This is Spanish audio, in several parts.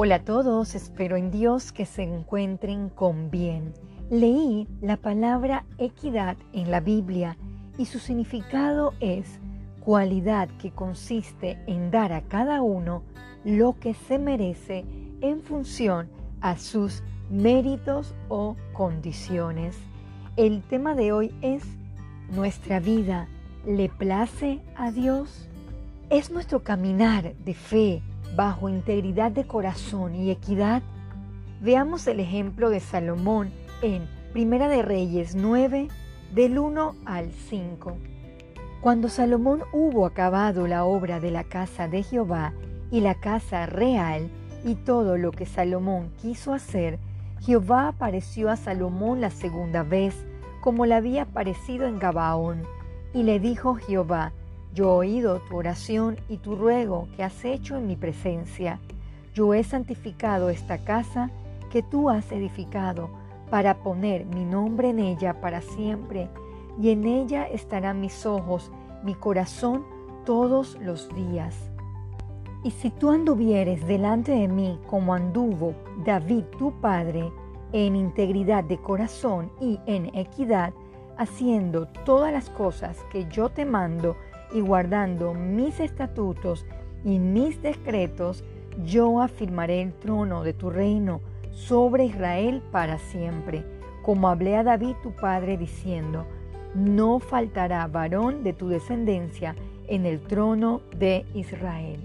Hola a todos, espero en Dios que se encuentren con bien. Leí la palabra equidad en la Biblia y su significado es cualidad que consiste en dar a cada uno lo que se merece en función a sus méritos o condiciones. El tema de hoy es ¿Nuestra vida le place a Dios? ¿Es nuestro caminar de fe bajo integridad de corazón y equidad? Veamos el ejemplo de Salomón en Primera de Reyes 9, del 1 al 5. Cuando Salomón hubo acabado la obra de la casa de Jehová y la casa real y todo lo que Salomón quiso hacer, Jehová apareció a Salomón la segunda vez, como le había aparecido en Gabaón, y le dijo Jehová, yo he oído tu oración y tu ruego que has hecho en mi presencia. Yo he santificado esta casa que tú has edificado para poner mi nombre en ella para siempre, y en ella estarán mis ojos, mi corazón todos los días. Y si tú anduvieres delante de mí como anduvo David tu padre, en integridad de corazón y en equidad, haciendo todas las cosas que yo te mando y guardando mis estatutos y mis decretos, yo afirmaré el trono de tu reino sobre Israel para siempre, como hablé a David tu padre diciendo, no faltará varón de tu descendencia en el trono de Israel.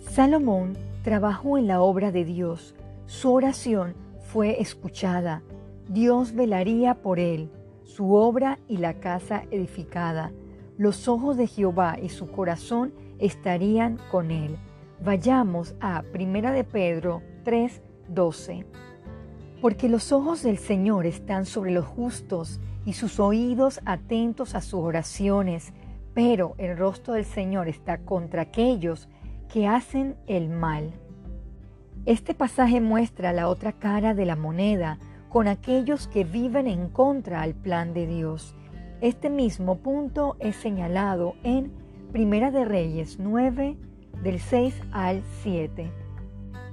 Salomón trabajó en la obra de Dios, su oración fue escuchada, Dios velaría por él, su obra y la casa edificada. Los ojos de Jehová y su corazón estarían con él. Vayamos a 1 de Pedro 3:12. Porque los ojos del Señor están sobre los justos y sus oídos atentos a sus oraciones, pero el rostro del Señor está contra aquellos que hacen el mal. Este pasaje muestra la otra cara de la moneda con aquellos que viven en contra al plan de Dios. Este mismo punto es señalado en Primera de Reyes 9, del 6 al 7.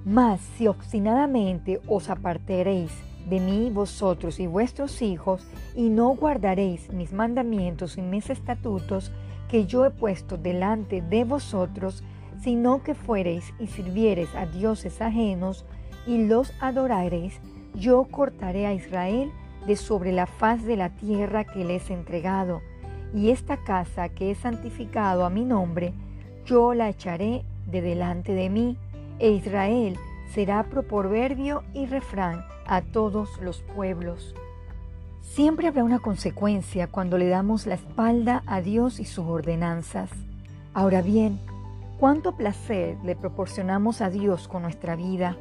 Mas si obstinadamente os apartaréis de mí vosotros y vuestros hijos, y no guardaréis mis mandamientos y mis estatutos que yo he puesto delante de vosotros, sino que fuereis y sirviereis a dioses ajenos y los adoraréis, yo cortaré a Israel de sobre la faz de la tierra que les he entregado, y esta casa que he santificado a mi nombre, yo la echaré de delante de mí, e Israel será proverbio y refrán a todos los pueblos. Siempre habrá una consecuencia cuando le damos la espalda a Dios y sus ordenanzas. Ahora bien, ¿cuánto placer le proporcionamos a Dios con nuestra vida?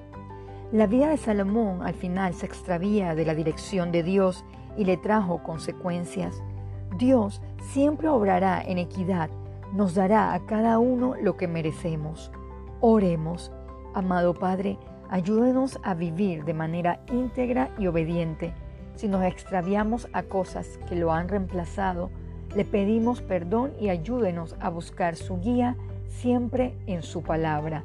La vida de Salomón al final se extravía de la dirección de Dios y le trajo consecuencias. Dios siempre obrará en equidad, nos dará a cada uno lo que merecemos. Oremos, amado Padre, ayúdenos a vivir de manera íntegra y obediente. Si nos extraviamos a cosas que lo han reemplazado, le pedimos perdón y ayúdenos a buscar su guía siempre en su palabra.